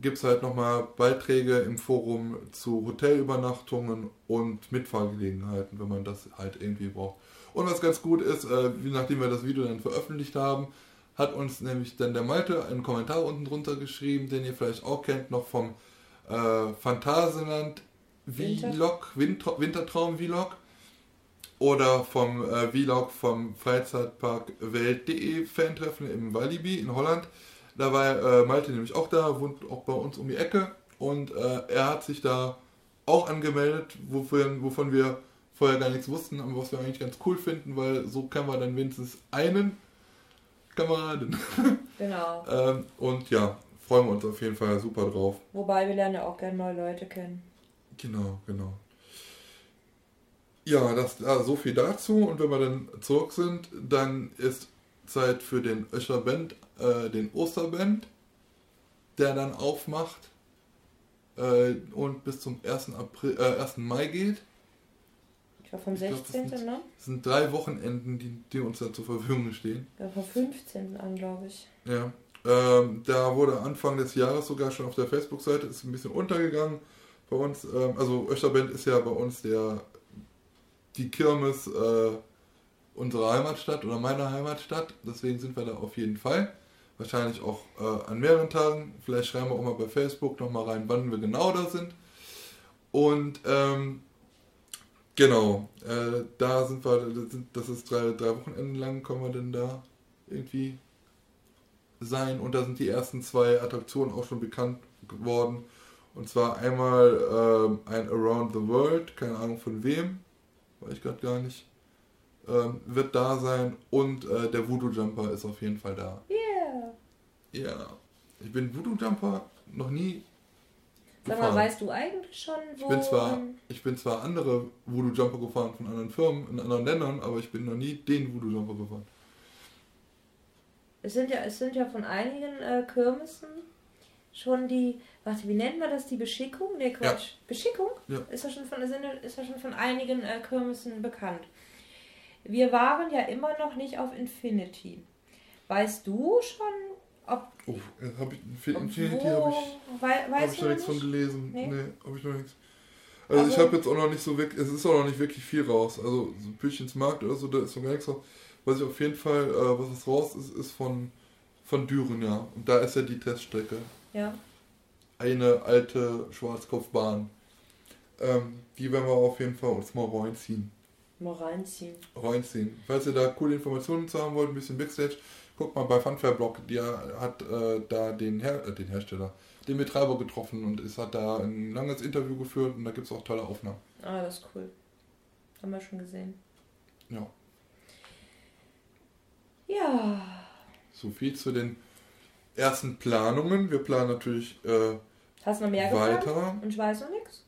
Gibt es halt nochmal Beiträge im Forum zu Hotelübernachtungen und Mitfahrgelegenheiten, wenn man das halt irgendwie braucht. Und was ganz gut ist, äh, wie- nachdem wir das Video dann veröffentlicht haben, hat uns nämlich dann der Malte einen Kommentar unten drunter geschrieben, den ihr vielleicht auch kennt, noch vom äh, Phantasialand Winter- Vlog, Winter, Wintertraum-Vlog oder vom äh, Vlog vom Freizeitpark Welt.de Fantreffen im Walibi in Holland. Da war äh, Malte nämlich auch da, wohnt auch bei uns um die Ecke und äh, er hat sich da auch angemeldet, wofür, wovon wir vorher gar nichts wussten, aber was wir eigentlich ganz cool finden, weil so können wir dann wenigstens einen Kameraden. Genau. ähm, und ja, freuen wir uns auf jeden Fall super drauf. Wobei wir lernen ja auch gerne neue Leute kennen. Genau, genau. Ja, das, ja, so viel dazu. Und wenn wir dann zurück sind, dann ist Zeit für den Öscherband, äh, den Osterband, der dann aufmacht äh, und bis zum 1. April, äh, 1. Mai geht. Ich glaube vom Ich glaub, 16. das sind- ne? Das sind drei Wochenenden, die, die uns da zur Verfügung stehen. Ja, vom 15. an, glaube ich. Ja. Ähm, da wurde Anfang des Jahres sogar schon auf der Facebook-Seite, ist ein bisschen untergegangen bei uns. Ähm, also Österband ist ja bei uns der die Kirmes äh, unserer Heimatstadt oder meiner Heimatstadt. Deswegen sind wir da auf jeden Fall. Wahrscheinlich auch äh, an mehreren Tagen. Vielleicht schreiben wir auch mal bei Facebook nochmal rein, wann wir genau da sind. Und ähm, genau, äh, da sind wir, das ist drei, drei Wochenenden lang, kommen wir denn da irgendwie sein. Und da sind die ersten zwei Attraktionen auch schon bekannt geworden. Und zwar einmal ähm, ein Around the World, keine Ahnung von wem, weiß ich gerade gar nicht, ähm, wird da sein. Und äh, der Voodoo Jumper ist auf jeden Fall da. Yeah. Ja, ich bin Voodoo Jumper noch nie Sag mal, weißt du eigentlich schon, wo... Ich bin zwar, ich bin zwar andere Voodoo Jumper gefahren von anderen Firmen in anderen Ländern, aber ich bin noch nie den Voodoo Jumper gefahren. Es sind ja, es sind ja von einigen äh, Kirmessen schon die, warte, wie nennt man das, die Beschickung? Ne, Quatsch. Beschickung? Ja. Ist ja schon von, ja- ist ja schon von einigen äh, Kirmessen bekannt. Wir waren ja immer noch nicht auf Infinity. Weißt du schon, ob... Oh, jetzt habe ich, Infinity habe ich, wei, hab weißt ich du noch nichts von gelesen. Nee? Nee, habe ich noch nichts. Also, ich Also- habe jetzt auch noch nicht so wirklich, es ist auch noch nicht wirklich viel raus. Also so Püchchens Markt oder so, da ist noch gar nichts raus. Was ich auf jeden Fall, äh, was raus ist, ist von, von Düren, ja. Und da ist ja die Teststrecke. Ja. Eine alte Schwarzkopfbahn. Ähm, die werden wir auf jeden Fall uns mal reinziehen. Mal reinziehen. reinziehen. Falls ihr da coole Informationen zu haben wollt, ein bisschen Backstage, guckt mal bei Funfair Blog. Der hat äh, da den, Her äh, den Hersteller, den Betreiber getroffen und ist, hat da ein langes Interview geführt und da gibt es auch tolle Aufnahmen. Ah, das ist cool. Haben wir schon gesehen. Ja, Ja. so viel zu den ersten Planungen. Wir planen natürlich äh, Hast du noch mehr geplant? weiter. Und ich weiß noch nichts?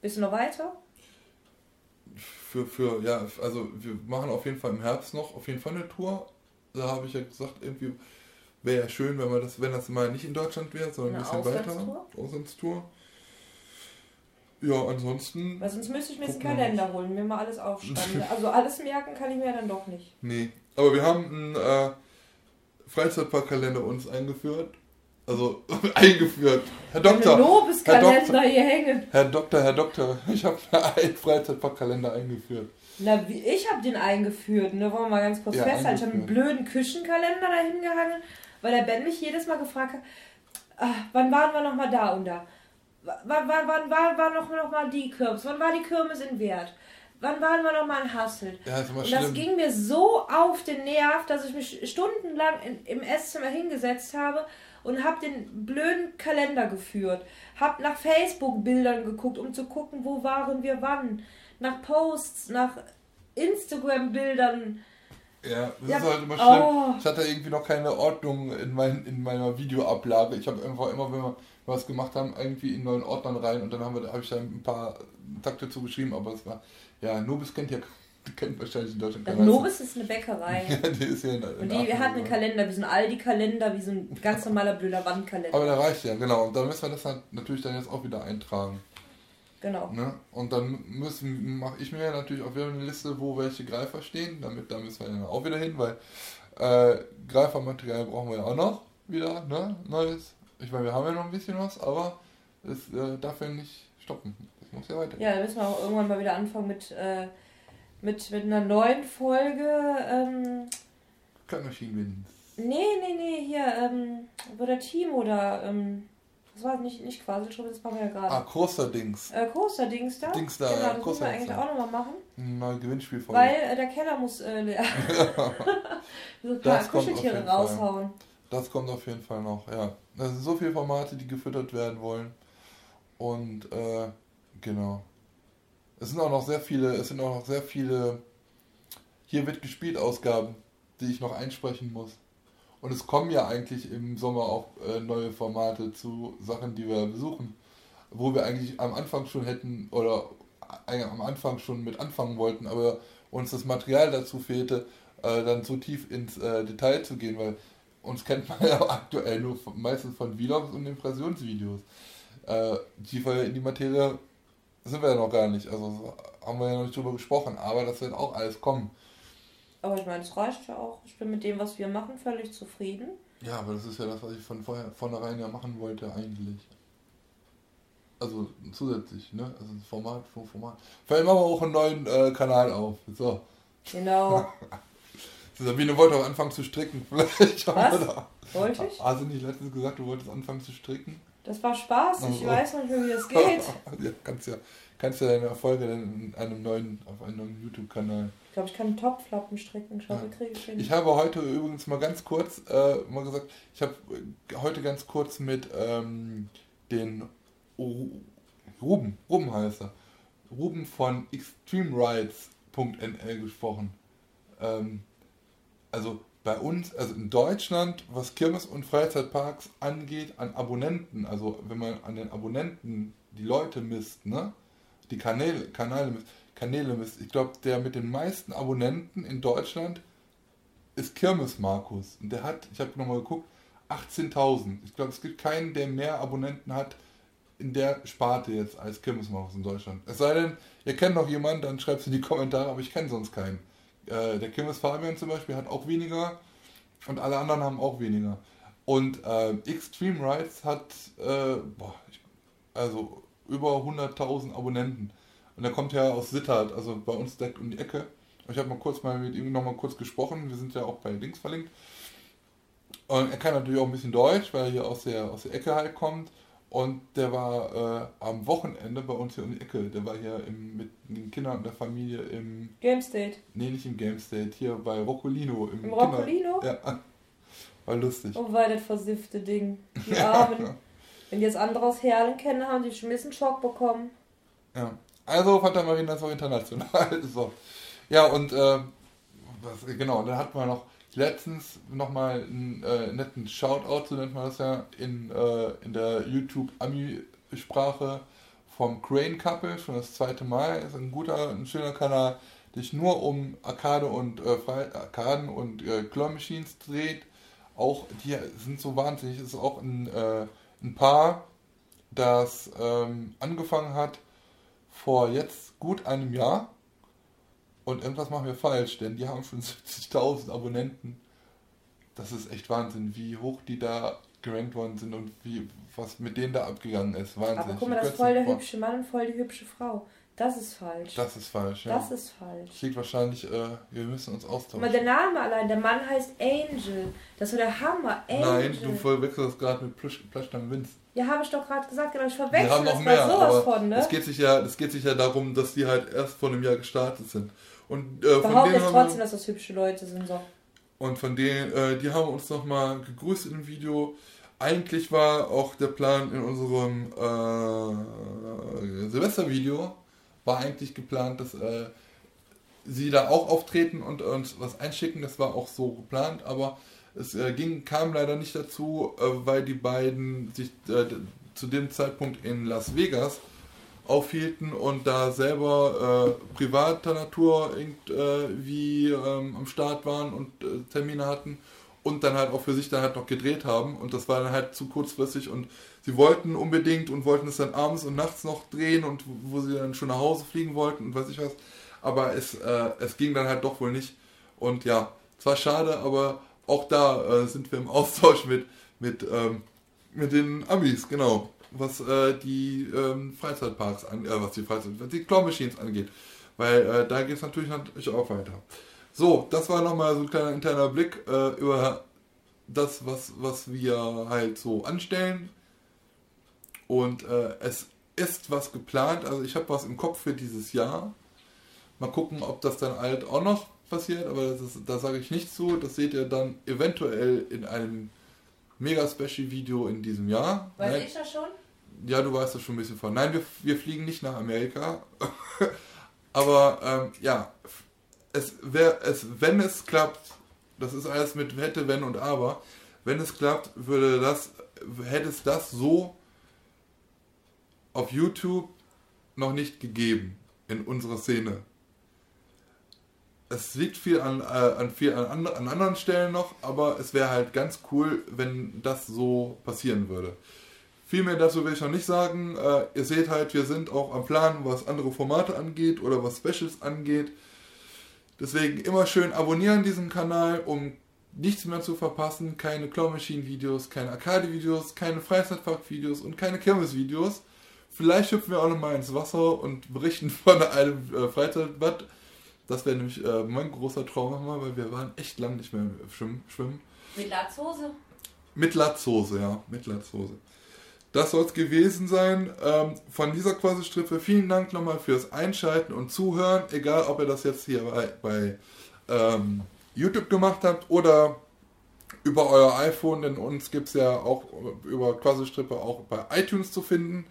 Bist du noch weiter? Für, für, ja, also wir machen auf jeden Fall im Herbst noch auf jeden Fall eine Tour. Da habe ich ja gesagt, irgendwie wäre ja schön, wenn man das, wenn das mal nicht in Deutschland wäre, sondern ein Eine bisschen weiter. Auslandstour? Auslandstour. Ja, ansonsten. Weil sonst müsste ich mir jetzt einen Kalender holen, mir mal alles aufschreiben. also alles merken kann ich mir dann doch nicht. Nee. Aber wir haben einen äh, Freizeitparkkalender uns eingeführt. Also eingeführt. Herr Doktor. Herr Doktor. hier hängen. Herr Doktor, Herr Doktor, ich habe einen Freizeitparkkalender eingeführt. Na, wie, ich habe den eingeführt, ne? Wollen wir mal ganz kurz Ja, festhalten. Ich habe einen blöden Küchenkalender dahin gehangen, weil der Ben mich jedes Mal gefragt hat, ah, wann waren wir nochmal da und da? W- Wann, wann, wann war, war noch, noch mal die Kirmes? Wann war die Kirmes in Wert? Wann waren wir nochmal in Hasselt? Ja, immer Und das ging mir so auf den Nerv, dass ich mich stundenlang in, im Esszimmer hingesetzt habe und habe den blöden Kalender geführt. Hab nach Facebook-Bildern geguckt, um zu gucken, wo waren wir wann. Nach Posts, nach Instagram-Bildern. Ja, das Ja, ist halt immer schlimm. oh. Ich hatte irgendwie noch keine Ordnung in, mein, in meiner Videoablage. Ich habe einfach immer, wenn wir was gemacht haben, irgendwie in neuen Ordnern rein und dann habe ich da ein paar Takte zugeschrieben, aber es war, ja, Nobis kennt ja, kennt wahrscheinlich in Deutschland Das keiner. Nobis ist eine Bäckerei. Ja, die ist ja in, in Und die Aachen, hat einen. Kalender, wie so ein Aldi-Kalender, wie so ein ganz normaler blöder Wandkalender. Aber der reicht ja, genau. Und dann müssen wir das halt natürlich dann jetzt auch wieder eintragen. Genau. Ne? Und dann müssen mache ich mir natürlich auch wieder eine Liste, wo welche Greifer stehen. Damit da müssen wir dann auch wieder hin, weil äh, Greifermaterial brauchen wir ja auch noch wieder, ne? Neues. Ich meine, wir haben ja noch ein bisschen was, aber es äh, darf ja nicht stoppen. Es muss ja weiter. Ja, da müssen wir auch irgendwann mal wieder anfangen mit, äh, mit, mit einer neuen Folge. Ähm, Kein Maschinenwind. nee, nee, nee, hier, ähm, wo der Timo da, ähm, das war nicht, nicht Quasselschrift, das machen wir ja gerade. Ah, großer Dings. Äh, Coaster-Dings da. Dings da, genau, das müssen wir eigentlich Dings auch nochmal machen, neue Gewinnspielfolge. weil äh, der Keller muss äh, leer. so ein paar Kuscheltiere jeden Fall. raushauen. Das kommt auf jeden Fall noch, ja. Das sind so viele Formate, die gefüttert werden wollen. Und äh, genau. Es sind auch noch sehr viele, es sind auch noch sehr viele hier wird gespielt Ausgaben, die ich noch einsprechen muss. Und es kommen ja eigentlich im Sommer auch äh, neue Formate zu Sachen, die wir besuchen, wo wir eigentlich am Anfang schon hätten oder äh, am Anfang schon mit anfangen wollten, aber uns das Material dazu fehlte, äh, dann so tief ins Detail zu gehen, weil uns kennt man ja aktuell nur meistens von Vlogs und Impressionsvideos. Tiefer in die Materie sind wir ja noch gar nicht, also haben wir ja noch nicht drüber gesprochen, aber das wird auch alles kommen. Aber ich meine, es reicht ja auch. Ich bin mit dem, was wir machen, völlig zufrieden. Ja, aber das ist ja das, was ich von vorher, vornherein ja machen wollte eigentlich. Also zusätzlich, ne? Also ein Format vom Format. Vielleicht machen wir auch einen neuen äh, Kanal auf. So. Genau. Sabine wollte auch anfangen zu stricken. Vielleicht was? Wollte ich? Hast du nicht letztens gesagt, du wolltest anfangen zu stricken? Das war Spaß, ich also. weiß nicht mehr, wie das geht. ja, kannst ja, kannst ja deine Erfolge in einem neuen, auf einem neuen YouTube-Kanal ich glaube, ich kann Topflappen stricken. Schau, ja. kriege ich hin. Ich habe heute übrigens mal ganz kurz, äh, mal gesagt, ich habe heute ganz kurz mit ähm, den Ruben, Ruben heißt er, Ruben von extremerides.nl gesprochen. Ähm, also bei uns, also in Deutschland, was Kirmes- und Freizeitparks angeht, an Abonnenten, also wenn man an den Abonnenten die Leute misst, ne, die Kanäle, Kanäle misst, Kanäle misst. Ich glaube, der mit den meisten Abonnenten in Deutschland ist Kirmes Markus. Und der hat, ich habe nochmal geguckt, 18.000. Ich glaube, es gibt keinen, der mehr Abonnenten hat in der Sparte jetzt als Kirmes Markus in Deutschland. Es sei denn, ihr kennt noch jemanden, dann schreibt es in die Kommentare, aber ich kenne sonst keinen. Äh, der Kirmes Fabian zum Beispiel hat auch weniger und alle anderen haben auch weniger. Und äh, Extreme Rights hat äh, boah, also über 100.000 Abonnenten. Und er kommt ja aus Sittard, also bei uns direkt um die Ecke. Ich habe mal kurz mal mit ihm noch mal kurz gesprochen. Wir sind ja auch bei Links verlinkt. Und er kann natürlich auch ein bisschen Deutsch, weil er hier aus der, aus der Ecke halt kommt. Und der war äh, am Wochenende bei uns hier um die Ecke. Der war hier im, mit den Kindern und der Familie im. Game State. Nee, nicht im Game State, hier bei Roccolino. Im, Im Roccolino? Ja. War lustig. Oh, war das versiffte Ding. Die Armen. Wenn die jetzt andere aus Herlen kennen, haben die schon ein bisschen Schock bekommen. Ja. Also Fata Marina ist auch international. so. Ja, und äh, was, genau, dann hatten wir noch letztens nochmal einen äh, netten Shoutout, so nennt man das ja, in, äh, in der YouTube-Ami-Sprache vom Crane Couple, schon das zweite Mal. Ist ein guter, ein schöner Kanal, der sich nur um Arcade und äh, Arkaden und äh, Claw Machines dreht. Auch die sind so wahnsinnig. Es ist auch ein, äh, ein Paar, das ähm, angefangen hat, vor jetzt gut einem Jahr und irgendwas machen wir falsch, denn die haben schon 70.000 Abonnenten. Das ist echt Wahnsinn, wie hoch die da gerankt worden sind und wie was mit denen da abgegangen ist. Wahnsinn. Aber guck mal, das ist voll der hübsche Mann und voll die hübsche Frau. Das ist falsch. Das ist falsch, ja. Das ist falsch. Das liegt wahrscheinlich, äh, wir müssen uns austauschen. Aber der Name allein, der Mann heißt Angel. Das war der Hammer, Angel. Nein, du verwechselst gerade mit Plashtam Vince. Ja, habe ich doch gerade gesagt, genau, ich verwechsel haben noch das mehr, sowas von, ne? Es geht, sich ja, es geht sich ja darum, dass die halt erst vor einem Jahr gestartet sind. Und, äh, Behaupte jetzt trotzdem, wir, dass das hübsche Leute sind, so. Und von denen, äh, die haben uns nochmal gegrüßt im Video. Eigentlich war auch der Plan in unserem äh, Silvestervideo, war eigentlich geplant, dass äh, sie da auch auftreten und uns was einschicken. Das war auch so geplant, aber es äh, ging, kam leider nicht dazu, äh, weil die beiden sich äh, zu dem Zeitpunkt in Las Vegas aufhielten und da selber äh, privater Natur irgendwie ähm, am Start waren und äh, Termine hatten und dann halt auch für sich dann halt noch gedreht haben und das war dann halt zu kurzfristig und sie wollten unbedingt und wollten es dann abends und nachts noch drehen und wo sie dann schon nach Hause fliegen wollten und weiß ich was, aber es, äh, es ging dann halt doch wohl nicht und ja, zwar schade, aber auch da äh, sind wir im Austausch mit, mit, ähm, mit den Amis, genau, was äh, die ähm, Freizeitparks an, äh, was die Freizeit, was die Claw Machines angeht. Weil äh, da geht es natürlich, natürlich auch weiter. So, das war nochmal so ein kleiner interner Blick äh, über das, was, was wir halt so anstellen. Und äh, es ist was geplant, also ich habe was im Kopf für dieses Jahr. Mal gucken, ob das dann halt auch noch passiert, aber da sage ich nicht zu. Das seht ihr dann eventuell in einem mega Special Video in diesem Jahr. Weiß Nein, ich das schon? Ja, du weißt das schon ein bisschen von. Nein, wir, wir fliegen nicht nach Amerika. Aber ähm, ja, es wär, es, wenn es klappt, das ist alles mit hätte, wenn und aber, wenn es klappt, würde das, hätte es das so auf YouTube noch nicht gegeben in unserer Szene. Es liegt viel an, äh, an, viel an, an anderen Stellen noch, aber es wäre halt ganz cool, wenn das so passieren würde. Viel mehr dazu will ich noch nicht sagen. Äh, ihr seht halt, wir sind auch am Plan, was andere Formate angeht oder was Specials angeht. Deswegen immer schön abonnieren diesen Kanal, um nichts mehr zu verpassen. Keine Claw Machine Videos, keine Arcade Videos, keine Freizeitpark Videos und keine Kirmes Videos. Vielleicht hüpfen wir auch noch mal ins Wasser und berichten von einem äh, Freizeitbad. Das wäre nämlich äh, mein großer Traum nochmal, weil wir waren echt lang nicht mehr schwimmen. schwimmen. Mit Latzhose? Mit Latzhose, ja, mit Latzhose. Das soll es gewesen sein. Ähm, von dieser Quasi-Strippe vielen Dank nochmal fürs Einschalten und Zuhören. Egal, ob ihr das jetzt hier bei, bei ähm, YouTube gemacht habt oder über euer iPhone, denn uns gibt es ja auch über Quasi-Strippe auch bei iTunes zu finden.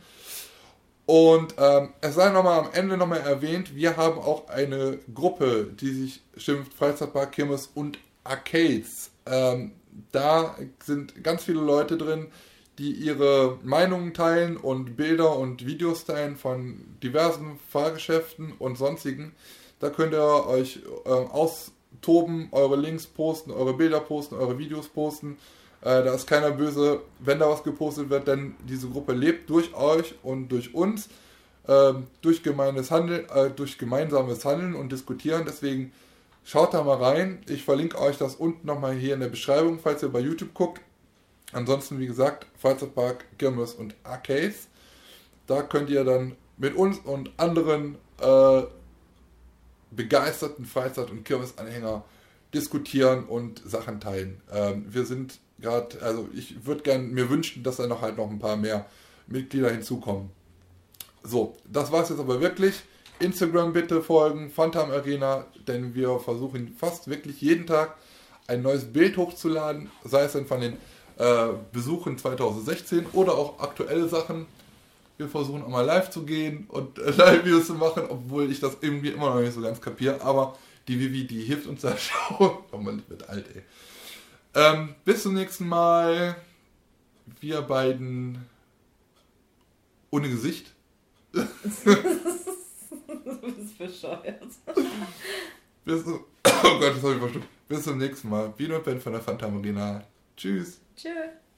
Und ähm, es sei nochmal am Ende nochmal erwähnt, wir haben auch eine Gruppe, die sich schimpft Freizeitpark, Kirmes und Arcades. Ähm, da sind ganz viele Leute drin, die ihre Meinungen teilen und Bilder und Videos teilen von diversen Fahrgeschäften und sonstigen. Da könnt ihr euch äh, austoben, eure Links posten, eure Bilder posten, eure Videos posten. Äh, da ist keiner böse, wenn da was gepostet wird, denn diese Gruppe lebt durch euch und durch uns, äh, durch gemeines Handeln, äh, durch gemeinsames Handeln und Diskutieren. Deswegen schaut da mal rein. Ich verlinke euch das unten nochmal hier in der Beschreibung, falls ihr bei YouTube guckt. Ansonsten, wie gesagt, Freizeitpark, Kirmes und Arcades. Da könnt ihr dann mit uns und anderen äh, begeisterten Freizeit- und Kirmesanhänger diskutieren und Sachen teilen. Ähm, wir sind gerade, also ich würde gerne mir wünschen, dass da noch halt noch ein paar mehr Mitglieder hinzukommen. So, das war es jetzt aber wirklich. Instagram bitte folgen, Phantom Arena, denn wir versuchen fast wirklich jeden Tag ein neues Bild hochzuladen, sei es dann von den äh, Besuchen 2016 oder auch aktuelle Sachen. Wir versuchen auch mal live zu gehen und äh, Live-Videos zu machen, obwohl ich das irgendwie immer noch nicht so ganz kapiere, aber die Vivi, die hilft uns da schon. oh man, ich wird alt, ey. Ähm, bis zum nächsten Mal. Wir beiden ohne Gesicht. du bist bescheuert. Bis zum, oh Gott, das habe ich verstimmt. Bis zum nächsten Mal. Vino Ben von der Phantom Arena. Tschüss. Tschüss.